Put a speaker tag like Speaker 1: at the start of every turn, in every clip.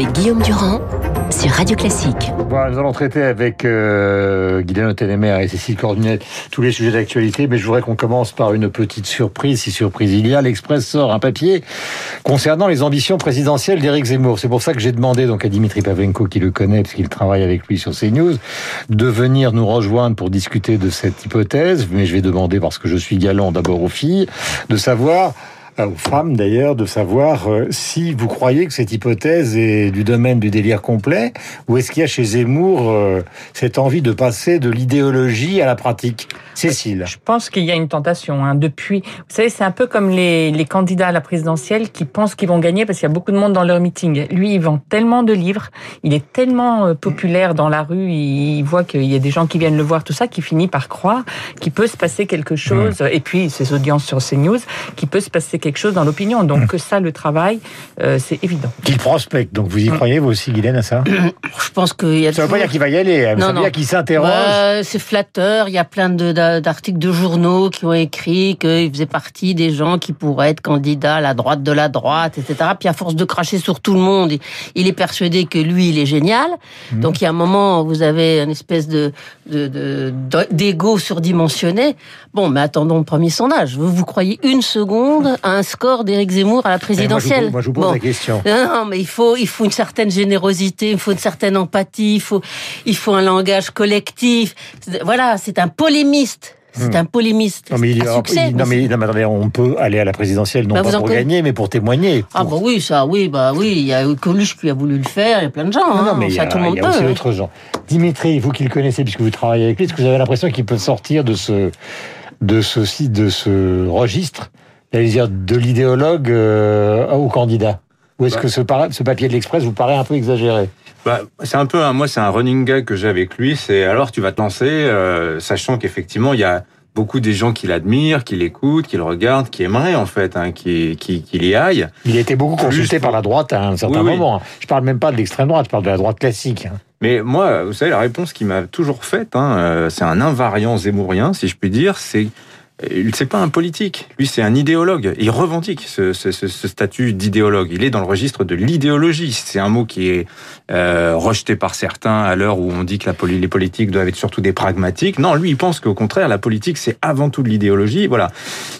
Speaker 1: avec Guillaume Durand sur Radio Classique.
Speaker 2: Nous allons traiter avec euh, Guylaine Ténémer et Cécile Cordunet tous les sujets d'actualité, mais je voudrais qu'on commence par une petite surprise, si surprise il y a. L'Express sort un papier concernant les ambitions présidentielles d'Éric Zemmour. C'est pour ça que j'ai demandé donc à Dimitri Pavenko, qui le connaît, parce qu'il travaille avec lui sur CNews, de venir nous rejoindre pour discuter de cette hypothèse. Mais je vais demander, parce que je suis galant d'abord aux filles, de savoir aux femmes d'ailleurs de savoir euh, si vous croyez que cette hypothèse est du domaine du délire complet ou est-ce qu'il y a chez Zemmour euh, cette envie de passer de l'idéologie à la pratique? Cécile.
Speaker 3: Je pense qu'il y a une tentation. Hein. Depuis, vous savez, c'est un peu comme les, les, candidats à la présidentielle qui pensent qu'ils vont gagner parce qu'il y a beaucoup de monde dans leur meeting. Lui, il vend tellement de livres, il est tellement euh, populaire dans la rue, il voit qu'il y a des gens qui viennent le voir, tout ça, qui finit par croire qu'il peut se passer quelque chose. Et puis, ses audiences sur CNews, qu'il peut se passer quelque chose dans l'opinion. Donc que ça, le travail, euh, c'est évident.
Speaker 2: Qu'il prospecte. Donc vous y croyez, vous aussi, Guylaine, à ça
Speaker 4: Je pense qu'il y a...
Speaker 2: Ça ne veut pas dire qu'il va y aller. Hein. Ça veut dire qu'il s'interroge.
Speaker 4: Bah, c'est flatteur. Il y a plein d'articles de, journaux qui ont écrit qu'il faisait partie des gens qui pourraient être candidats à la droite de la droite, etc. Puis à force de cracher sur tout le monde, il est persuadé que lui, il est génial. Mmh. Donc il y a un moment où vous avez une espèce de d'ego surdimensionné. Bon, mais attendons le premier sondage. Vous, vous croyez une seconde à un score d'Éric Zemmour à la présidentielle
Speaker 2: Moi, je vous, pose la question.
Speaker 4: Non, mais il faut, il faut une certaine générosité, il faut une certaine empathie, il faut, il faut un langage collectif. Voilà, c'est un polémiste. C'est hmm. un polémiste.
Speaker 2: Non mais, il, à succès, non, mais, non, mais attendez, on peut aller à la présidentielle non bah, pas pour gagner, mais pour témoigner.
Speaker 4: Ah bah oui, ça, oui, bah oui, il y a Coluche qui a voulu le faire, il y a plein de gens. Non, non hein, mais ça, il y a, tout le monde
Speaker 2: il y a aussi d'autres gens. Dimitri, vous qui le connaissez puisque vous travaillez avec lui, est-ce que vous avez l'impression qu'il peut sortir de ce de ce de ce registre dire, de l'idéologue euh, au candidat Ou est-ce que ce, ce, papier de l'Express vous paraît un peu exagéré?
Speaker 5: Bah, c'est un peu, moi, c'est un running gag que j'ai avec lui. C'est alors tu vas te lancer, euh, sachant qu'effectivement il y a beaucoup des gens qui l'admirent, qui l'écoutent, qui le regardent, qui aimeraient en fait, hein, qui, qui, qui y aillent.
Speaker 2: Il a été beaucoup consulté par la droite à un certain moment. Hein. Je parle même pas de l'extrême droite, je parle de la droite classique. Hein.
Speaker 5: Mais moi, vous savez, la réponse qu'il m'a toujours faite, hein, euh, c'est un invariant zémourien, si je puis dire, c'est c'est pas un politique, lui c'est un idéologue. Il revendique ce statut d'idéologue. Il est dans le registre de l'idéologie. C'est un mot qui est euh, rejeté par certains à l'heure où on dit que la, les politiques doivent être surtout des pragmatiques. Non, lui il pense qu'au contraire la politique c'est avant tout de l'idéologie. Voilà.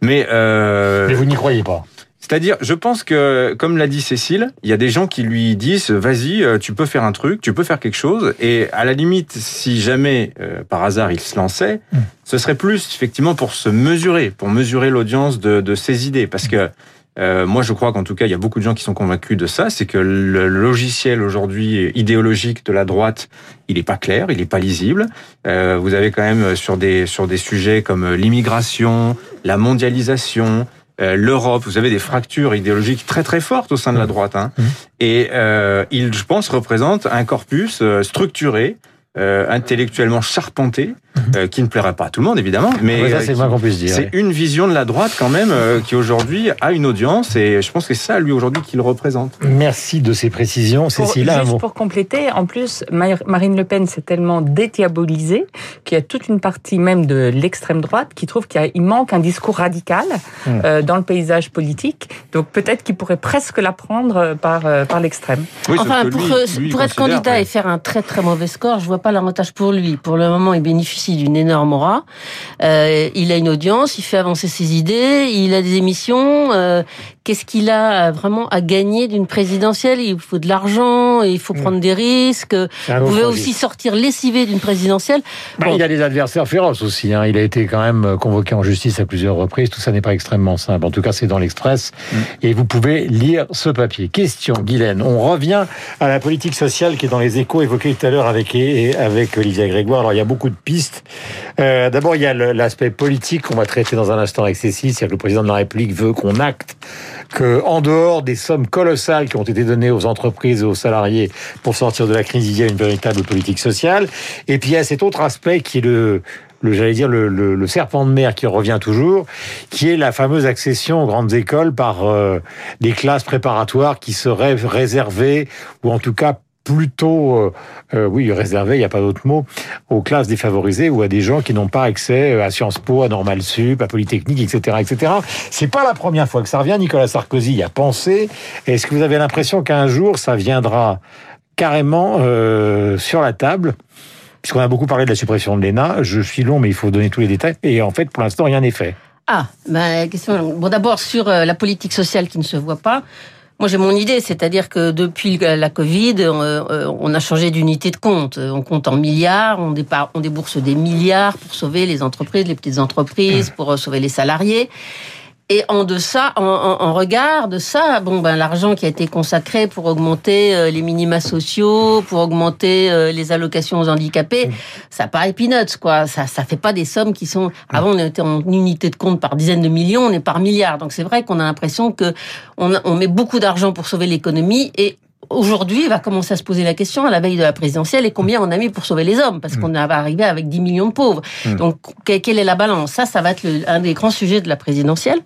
Speaker 2: Mais, euh... Mais vous n'y croyez pas
Speaker 5: c'est-à-dire, je pense que, comme l'a dit Cécile, il y a des gens qui lui disent "Vas-y, euh, tu peux faire un truc, tu peux faire quelque chose." Et à la limite, si jamais euh, par hasard il se lançait, hmm. ce serait plus effectivement pour se mesurer, pour mesurer l'audience de, de, ses idées, parce que euh, moi, je crois qu'en tout cas, il y a beaucoup de gens qui sont convaincus de ça. C'est que le logiciel aujourd'hui idéologique de la droite, il n'est pas clair, il n'est pas lisible. Euh, vous avez quand même sur des sur des sujets comme l'immigration, la mondialisation, euh, l'Europe, vous avez des fractures idéologiques très très fortes au sein de la mmh. droite. Hein. Mmh. Et euh, il, je pense, représente un corpus euh, structuré euh, intellectuellement charpenté. Euh, qui ne plairait pas à tout le monde évidemment, mais c'est une vision de la droite quand même euh, qui aujourd'hui a une audience et je pense que c'est ça lui aujourd'hui qu'il représente.
Speaker 2: Merci de ces précisions, Cécile.
Speaker 3: Juste pour compléter, en plus Marine Le Pen s'est tellement dédiabolisée qu'il y a toute une partie même de l'extrême droite qui trouve qu'il manque un discours radical hmm. dans le paysage politique. Donc peut-être qu'il pourrait presque la prendre par par l'extrême.
Speaker 4: enfin, pour, pour être candidat et faire un très très mauvais score, je vois pas l'avantage pour lui. Pour le moment, il bénéficie d'une énorme aura. Euh, il a une audience, il fait avancer ses idées, il a des émissions. Euh, Qu'est-ce qu'il a vraiment à gagner d'une présidentielle? Il faut de l'argent, il faut prendre des risques. Vous pouvez aussi sortir lessivé d'une présidentielle.
Speaker 2: Bah, il y a des adversaires féroces aussi. Hein. Il a été quand même convoqué en justice à plusieurs reprises. Tout ça n'est pas extrêmement simple. En tout cas, c'est dans l'Express. Mm. Et vous pouvez lire ce papier. Question, Guylaine. On revient à la politique sociale qui est dans les échos évoqués tout à l'heure avec, avec Olivia Grégoire. Alors, il y a beaucoup de pistes. Euh, D'abord, il y a l'aspect politique qu'on va traiter dans un instant Cécile. C'est-à-dire que le président de la République veut qu'on acte que, en dehors des sommes colossales qui ont été données aux entreprises et aux salariés pour sortir de la crise, il y a une véritable politique sociale. Et puis il y a cet autre aspect qui est le, j'allais dire le, le, serpent de mer qui revient toujours, qui est la fameuse accession aux grandes écoles par euh, des classes préparatoires qui seraient réservées ou en tout cas plutôt, euh, euh, oui, réservé, il n'y a pas d'autre mot, aux classes défavorisées ou à des gens qui n'ont pas accès à Sciences Po, à Normal Sup, à Polytechnique, etc., etc. C'est pas la première fois que ça revient. Nicolas Sarkozy y a pensé. Est-ce que vous avez l'impression qu'un jour ça viendra carrément euh, sur la table? Puisqu'on a beaucoup parlé de la suppression de l'ENA, je suis long, mais il faut donner tous les détails. Et en fait, pour l'instant, rien n'est fait.
Speaker 4: Ah, ben, question. Bon, d'abord sur la politique sociale qui ne se voit pas. Moi, j'ai mon idée, c'est-à-dire que depuis la Covid, euh, on a changé d'unité de compte. On compte en milliards, on, débourse des milliards pour sauver les entreprises, les petites entreprises, pour sauver les salariés. Et en deçà, en, en, regard de ça, bon ben l'argent qui a été consacré pour augmenter euh, les minima sociaux, pour augmenter euh, les allocations aux handicapés, ça paraît peanuts quoi. Ça ça fait pas des sommes qui sont. Avant on était en unité de compte par dizaines de millions, on est par milliards. Donc c'est vrai qu'on a l'impression que on, on met beaucoup d'argent pour sauver l'économie et aujourd'hui, il va commencer à se poser la question à la veille de la présidentielle et combien on a mis pour sauver les hommes? Parce qu'on va arriver avec 10 millions de pauvres. Mm. Donc, quelle est la balance? Ça, ça va être un des grands sujets de la présidentielle.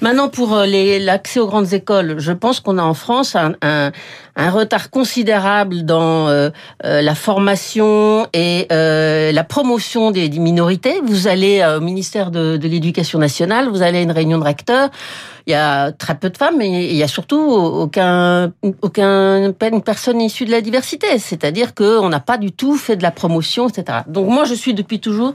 Speaker 4: Maintenant, pour euh, l'accès aux grandes écoles, je pense qu'on a en France un, un, un retard considérable dans euh, euh, la formation et la promotion des, des, minorités. Vous allez au ministère de, de l'Éducation nationale, vous allez à une réunion de recteurs il y a très peu de femmes, mais il y a surtout aucun, aucun, personne issue de la diversité. C'est-à-dire qu'on n'a pas du tout fait de la promotion, etc. Donc moi, je suis depuis toujours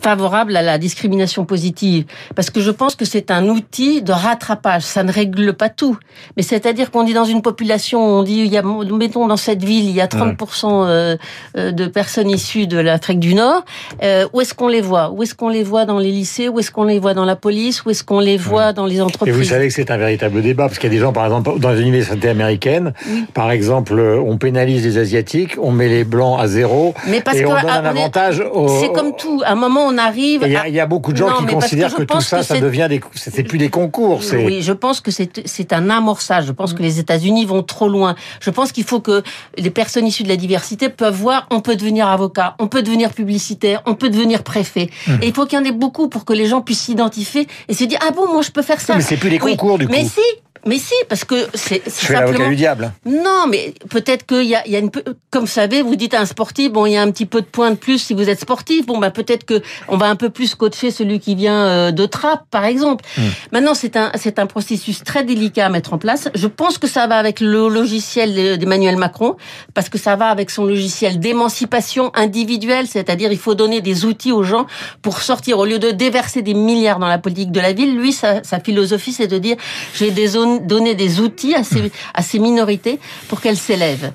Speaker 4: favorable à la discrimination positive parce que je pense que c'est un outil de rattrapage. Ça ne règle pas tout, mais c'est-à-dire qu'on dit dans une population, on dit il y a mettons dans cette ville il y a 30% euh, euh, de personnes issues de l'Afrique du Nord. Euh, où est-ce qu'on les voit? Où est-ce qu'on les voit dans les lycées? Où est-ce qu'on les voit dans la police? Où est-ce qu'on les voit dans les entreprises
Speaker 2: Et vous savez que c'est un véritable débat parce qu'il y a des gens par exemple dans les universités américaines, par exemple, on pénalise les asiatiques, on met les blancs à zéro
Speaker 4: mais parce
Speaker 2: et on
Speaker 4: donne
Speaker 2: un avantage.
Speaker 4: C'est comme tout. À un moment on arrive.
Speaker 2: Il y, a beaucoup de gens qui considèrent que, tout ça, ça devient des, c'est plus des concours.
Speaker 4: Oui, je pense que c'est un amorçage. Je pense que les États-Unis vont trop loin. Je pense qu'il faut que les personnes issues de la diversité peuvent voir, on peut devenir avocat, on peut devenir publicitaire, on peut devenir préfet. Hum. Et il faut qu'il y en ait beaucoup pour que les gens puissent s'identifier et se dire ah bon, moi je peux faire ça.
Speaker 2: mais c'est plus des concours du coup.
Speaker 4: Mais si, mais si, parce que c'est
Speaker 2: simplement... du diable.
Speaker 4: Non, mais peut-être qu'il y a, il y a une... Comme vous savez, vous dites à un sportif, bon, il y a un petit peu de points de plus si vous êtes sportif. Bon, bah peut-être que on va un peu plus coacher celui qui vient euh, de Trappes, par exemple. Hmm. Maintenant, c'est un, c'est un processus très délicat à mettre en place. Je pense que ça va avec le logiciel d'Emmanuel Macron, parce que ça va avec son logiciel d'émancipation individuelle, c'est-à-dire il faut donner des outils aux gens pour sortir, au lieu de déverser des milliards dans la politique de la ville, lui, sa, sa philosophie, c'est de dire, j'ai des zones donner des outils à ces, minorités pour qu'elles s'élèvent.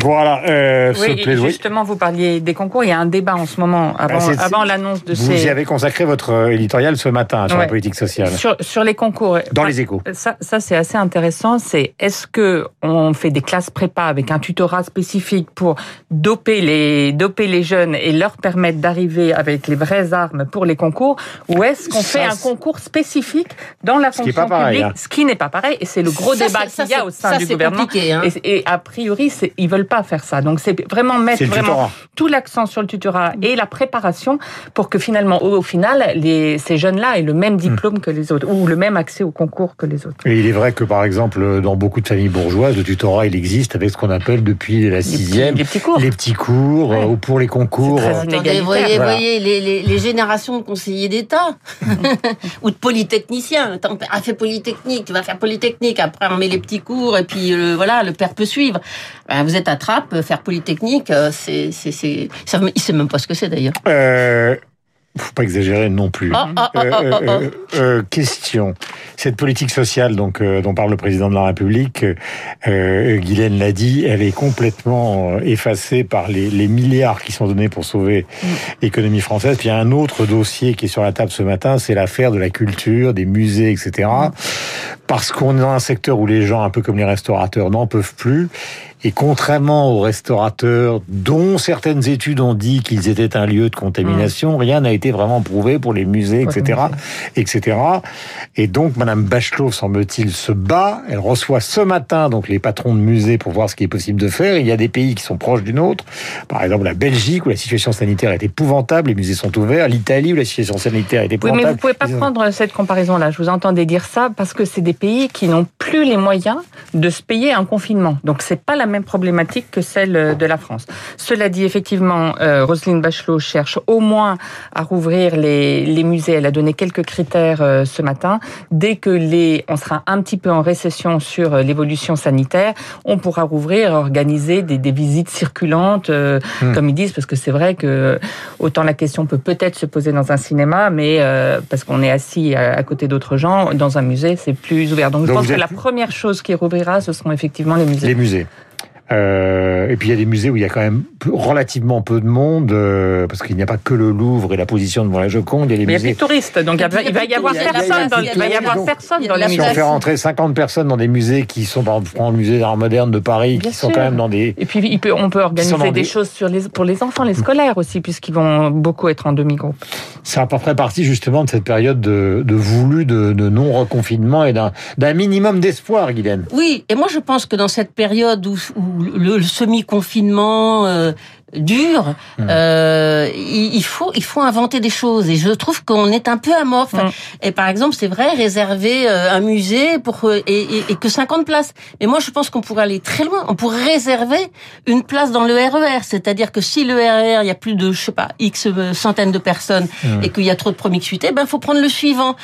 Speaker 2: Voilà. Euh,
Speaker 3: oui, justement, vous parliez des concours. Il y a un débat en ce moment avant, bah, avant l'annonce de
Speaker 2: vous
Speaker 3: ces.
Speaker 2: Vous y avez consacré votre euh, éditorial ce matin sur la politique sociale.
Speaker 3: Sur, sur les concours.
Speaker 2: Dans les échos.
Speaker 3: Ça, ça c'est assez intéressant. C'est est-ce que on fait des classes prépa avec un tutorat spécifique pour doper les doper les jeunes et leur permettre d'arriver avec les vraies armes pour les concours, ou est-ce qu'on fait un concours spécifique dans la fonction publique,
Speaker 2: hein.
Speaker 3: ce qui n'est pas pareil. Et c'est le gros débat qu'il y a au sein du gouvernement.
Speaker 4: Hein.
Speaker 3: Et, et, a priori, ils veulent pas faire ça. Donc c'est vraiment mettre vraiment tout l'accent sur le tutorat et la préparation pour que finalement, au, final, les, ces jeunes-là aient le même diplôme hmm. que les autres ou le même accès au concours que les autres.
Speaker 2: Et il est vrai que par exemple, dans beaucoup de familles bourgeoises, le tutorat il existe avec ce qu'on appelle depuis la sixième
Speaker 3: les petits cours,
Speaker 2: les petits cours ou pour les concours.
Speaker 4: Attendez, voyez, voyez les, les, les, générations de conseillers d'État ou de polytechniciens. Ton père a fait polytechnique, tu vas faire polytechnique. Après on met les petits cours et puis euh, voilà, le père peut suivre. Ben, vous êtes à Trappes, faire polytechnique, euh, c'est, c'est, c'est, il sait même pas ce que c'est d'ailleurs.
Speaker 2: Euh, faut pas exagérer non plus.
Speaker 4: Oh, oh, oh,
Speaker 2: euh, euh, question. Cette politique sociale donc dont parle le président de la République, euh, Guylaine l'a dit, elle est complètement effacée par les, les milliards qui sont donnés pour sauver mm. l'économie française. Puis il y a un autre dossier qui est sur la table ce matin, c'est l'affaire de la culture, des musées, etc. Mm. Parce qu'on est dans un secteur où les gens, un peu comme les restaurateurs, n'en peuvent plus et contrairement aux restaurateurs, dont certaines études ont dit qu'ils étaient un lieu de contamination, mmh. rien n'a été vraiment prouvé pour les musées, etc., etc. Et donc, Madame Bachelot, semble-t-il, se bat. Elle reçoit ce matin donc les patrons de musées pour voir ce qui est possible de faire. Il y a des pays qui sont proches d'une autre. Par exemple, la Belgique où la situation sanitaire est épouvantable, les musées sont ouverts. L'Italie où la situation sanitaire est épouvantable.
Speaker 3: Oui, mais vous pouvez pas prendre cette comparaison-là. Je vous entendais dire ça parce que c'est des pays qui n'ont plus les moyens de se payer un confinement. Donc c'est pas la même problématique que celle de la France. Cela dit, effectivement, euh, Roselyne Bachelot cherche au moins à rouvrir les, les musées. Elle a donné quelques critères euh, ce matin. Dès que les, on sera un petit peu en récession sur euh, l'évolution sanitaire, on pourra rouvrir, organiser des, des visites circulantes, euh,
Speaker 2: Hmm.
Speaker 3: comme ils disent, parce que c'est vrai que autant la question peut peut-être se poser dans un cinéma, mais euh, parce qu'on est assis à, à côté d'autres gens, dans un musée, c'est plus ouvert. Donc, je pense que
Speaker 2: êtes
Speaker 3: la première chose qui rouvrira, ce seront effectivement les musées.
Speaker 2: Les musées. Euh, et puis il y a des musées où il y a quand même relativement peu de monde, euh, parce qu'il n'y a pas que le Louvre et la position devant la Joconde, il y a des
Speaker 3: Mais il y a plus
Speaker 2: musées.
Speaker 3: de touristes, donc il, y a- il va y avoir personne dans,
Speaker 4: il
Speaker 3: va y avoir personne dans les
Speaker 4: la
Speaker 2: Si
Speaker 3: musées.
Speaker 2: on fait rentrer 50 personnes dans des musées qui sont, par exemple, le musée d'art moderne de Paris,
Speaker 3: Bien
Speaker 2: qui sont quand même dans des...
Speaker 3: Et puis il peut- on peut organiser des
Speaker 2: des-
Speaker 3: choses sur les, pour les enfants, les scolaires aussi, puisqu'ils vont beaucoup être en demi-groupe.
Speaker 2: C'est à peu près partie justement de cette période de, de voulu de, de non-reconfinement et d'un d'un minimum d'espoir, Guylaine.
Speaker 4: Oui, et moi je pense que dans cette période où, où le, le semi-confinement euh, dure,
Speaker 2: Hmm.
Speaker 4: euh, il, il faut il faut inventer des choses. Et je trouve qu'on est un peu amorphe.
Speaker 3: Mm.
Speaker 4: Et par exemple, c'est vrai, réserver euh, un musée pour euh, et, et, et que 50 places. Mais moi, je pense qu'on pourrait aller très loin. On pourrait réserver une place dans le RER. C'est-à-dire que si le RER, il y a plus de je sais pas x euh, centaines de personnes
Speaker 2: Mm.
Speaker 4: et qu'il y a trop de promiscuité, ben faut prendre le suivant.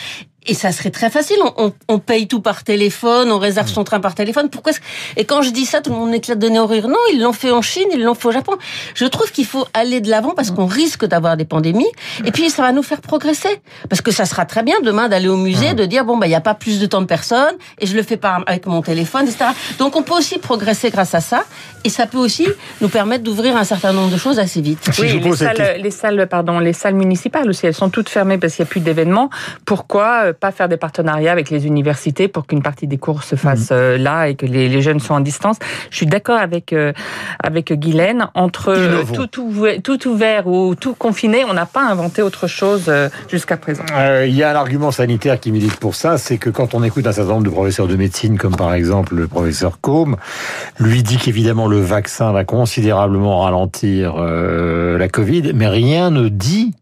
Speaker 4: Et ça serait très facile. On, on, on paye tout par téléphone, on réserve son train par téléphone. Pourquoi est-ce- Et quand je dis ça, tout le monde éclate de nez au rire. Non, ils l'ont fait en Chine, ils l'ont fait au Japon. Je trouve qu'il faut aller de l'avant parce qu'on risque d'avoir des pandémies. Et puis ça va nous faire progresser. Parce que ça sera très bien demain d'aller au musée, de dire bon bah il y a pas plus de temps de personnes et je le fais par avec mon téléphone, etc. Donc on peut aussi progresser grâce à ça. Et ça peut aussi nous permettre d'ouvrir un certain nombre de choses assez vite.
Speaker 3: Oui, les salles, les salles, pardon, les salles municipales aussi, elles sont toutes fermées parce qu'il n'y a plus d'événements. Pourquoi euh, pas faire des partenariats avec les universités pour qu'une partie des cours se fasse
Speaker 2: Mhm.
Speaker 3: euh, là et que les, les jeunes soient en distance Je suis d'accord avec euh, avec Guylaine. Entre euh, tout, ouvert, tout ouvert ou tout confiné, on n'a pas inventé autre chose jusqu'à présent.
Speaker 2: Euh, il y a un argument sanitaire qui milite pour ça, c'est que quand on écoute un certain nombre de professeurs de médecine, comme par exemple le professeur Combe, lui dit qu'évidemment le vaccin va considérablement ralentir euh, la Covid, mais rien ne dit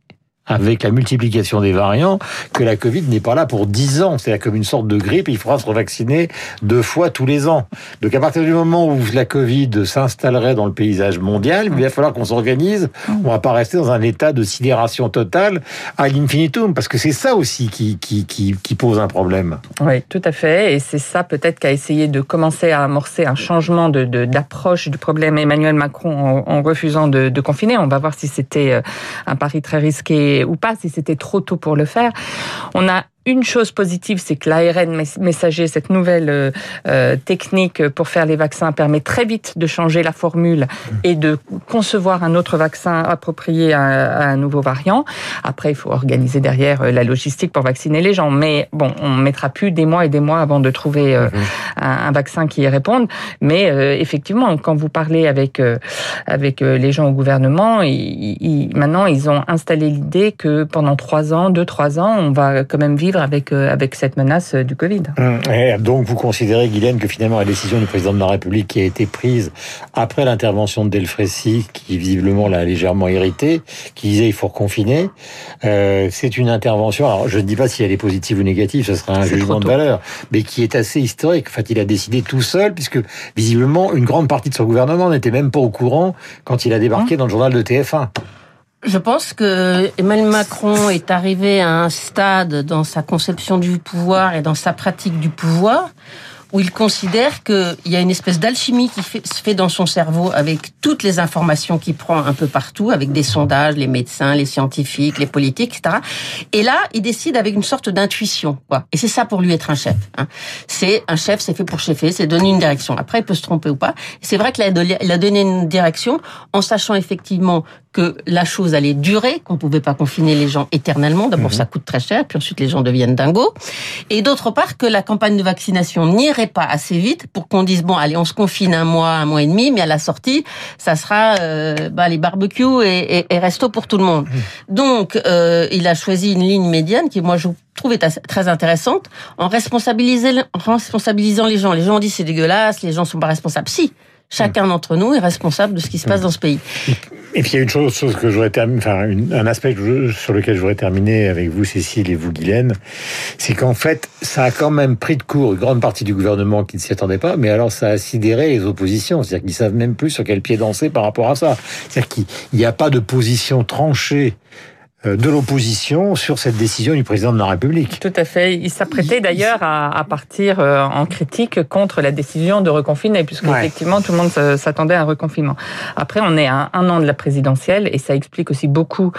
Speaker 2: avec la multiplication des variants, que la Covid n'est pas là pour 10 ans. C'est comme une sorte de grippe, il faudra se revacciner deux fois tous les ans. Donc à partir du moment où la Covid s'installerait dans le paysage mondial, il va falloir qu'on s'organise. On va pas rester dans un état de sidération totale à l'infinitum, parce que c'est ça aussi qui, pose un problème.
Speaker 3: Oui, tout à fait. Et c'est ça peut-être qu'a essayé de commencer à amorcer un changement de de- d'approche du problème Emmanuel Macron en, refusant de, de confiner. On va voir si c'était euh, un pari très risqué ou pas, si c'était trop tôt pour le faire. On a une chose positive, c'est que l'ARN messager, cette nouvelle euh, euh, technique pour faire les vaccins, permet très vite de changer la formule et de concevoir un autre vaccin approprié à, à un nouveau variant. Après, il faut organiser derrière euh, la logistique pour vacciner les gens. Mais bon, on mettra plus des mois et des mois avant de trouver euh, un, un vaccin qui y réponde. Mais euh, effectivement, quand vous parlez avec avec les gens au gouvernement, ils, ils- maintenant ils ont installé l'idée que pendant trois ans, deux trois ans, on va quand même vivre avec euh, avec cette menace euh, du Covid.
Speaker 2: Et donc vous considérez, Guylaine, que finalement la décision du président de la République qui a été prise après l'intervention de Delfrécy, qui visiblement l'a légèrement irrité, qui disait il faut reconfiner, euh, c'est une intervention, alors je ne dis pas si elle est positive ou négative, ce sera un jugement de valeur, mais qui est assez historique. En fait, il a décidé tout seul, puisque visiblement une grande partie de son gouvernement n'était même pas au courant quand il a débarqué dans le journal de TF1.
Speaker 4: Je pense que Emmanuel Macron est arrivé à un stade dans sa conception du pouvoir et dans sa pratique du pouvoir où il considère qu'il y a une espèce d'alchimie qui se fait dans son cerveau avec toutes les informations qu'il prend un peu partout, avec des sondages, les médecins, les scientifiques, les politiques, etc. Et là, il décide avec une sorte d'intuition. quoi. Et c'est ça pour lui être un chef. hein. C'est un chef, c'est fait pour chefer, c'est donner une direction. Après, il peut se tromper ou pas. C'est vrai qu'il a donné une direction en sachant effectivement que la chose allait durer, qu'on pouvait pas confiner les gens éternellement. D'abord, ça coûte très cher, puis ensuite les gens deviennent dingos. Et d'autre part, que la campagne de vaccination n'irait pas assez vite pour qu'on dise bon, allez, on se confine un mois, un mois et demi, mais à la sortie, ça sera euh, bah, les barbecues et, et, et resto pour tout le monde. Donc, euh, il a choisi une ligne médiane qui, moi, je trouve très intéressante en responsabilisant, en responsabilisant les gens. Les gens disent c'est dégueulasse, les gens sont pas responsables. Si. Chacun d'entre nous est responsable de ce qui se passe dans ce pays.
Speaker 2: Et puis il y a une chose, chose que je voudrais terminer, enfin un aspect sur lequel je voudrais terminer avec vous, Cécile et vous, Guylaine, c'est qu'en fait, ça a quand même pris de court une grande partie du gouvernement qui ne s'y attendait pas, mais alors ça a sidéré les oppositions, c'est-à-dire qu'ils savent même plus sur quel pied danser par rapport à ça. C'est-à-dire qu'il n'y a pas de position tranchée de l'opposition sur cette décision du président de la République.
Speaker 3: Tout à fait. Il s'apprêtait d'ailleurs à, partir euh, en critique contre la décision de reconfiner, puisque effectivement tout le monde s'attendait à un reconfinement. Après, on est à un an de la présidentielle et ça explique aussi beaucoup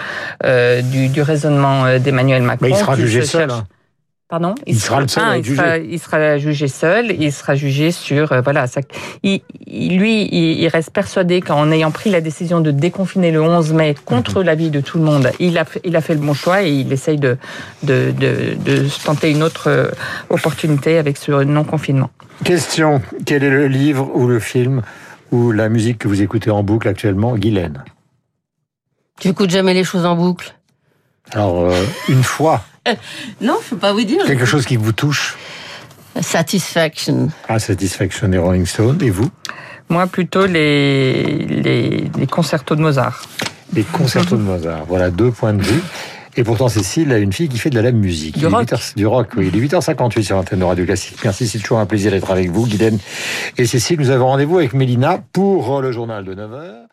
Speaker 3: euh, du, raisonnement d'Emmanuel Macron.
Speaker 2: Mais il sera jugé seul.
Speaker 3: Pardon?
Speaker 2: Il, sera, le seul
Speaker 3: à il, sera, il sera jugé seul. Il sera jugé sur euh, voilà. Ça, il, lui, il, reste persuadé qu'en ayant pris la décision de déconfiner le 11 mai contre mhm. l'avis de tout le monde, il a il a fait le bon choix et il essaye de de, de, de tenter une autre euh, opportunité avec ce non confinement.
Speaker 2: Question quel est le livre ou le film ou la musique que vous écoutez en boucle actuellement, Guylaine?
Speaker 4: Tu écoutes jamais les choses en boucle?
Speaker 2: Alors euh, une fois.
Speaker 4: Non, je peux pas vous dire.
Speaker 2: Quelque chose qui vous touche
Speaker 4: Satisfaction.
Speaker 2: Ah, Satisfaction des Rolling Stones. Et vous
Speaker 3: Moi, plutôt les, les, les concertos de Mozart.
Speaker 2: Les concertos de Mozart. Voilà deux points de vue. Et pourtant, Cécile a une fille qui fait de la musique.
Speaker 3: Du rock.
Speaker 2: du rock, oui. Il est 8h58 sur l'antenne de Radio Classique. Merci, c'est toujours un plaisir d'être avec vous, Guylaine et Cécile. Nous avons rendez-vous avec Mélina pour le journal de 9h.